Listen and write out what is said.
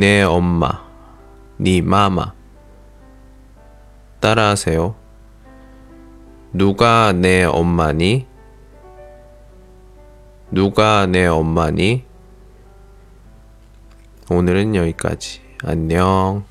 내 엄마, 니 네 마마. 따라하세요. 누가 내 엄마니? 누가 내 엄마니? 오늘은 여기까지. 안녕.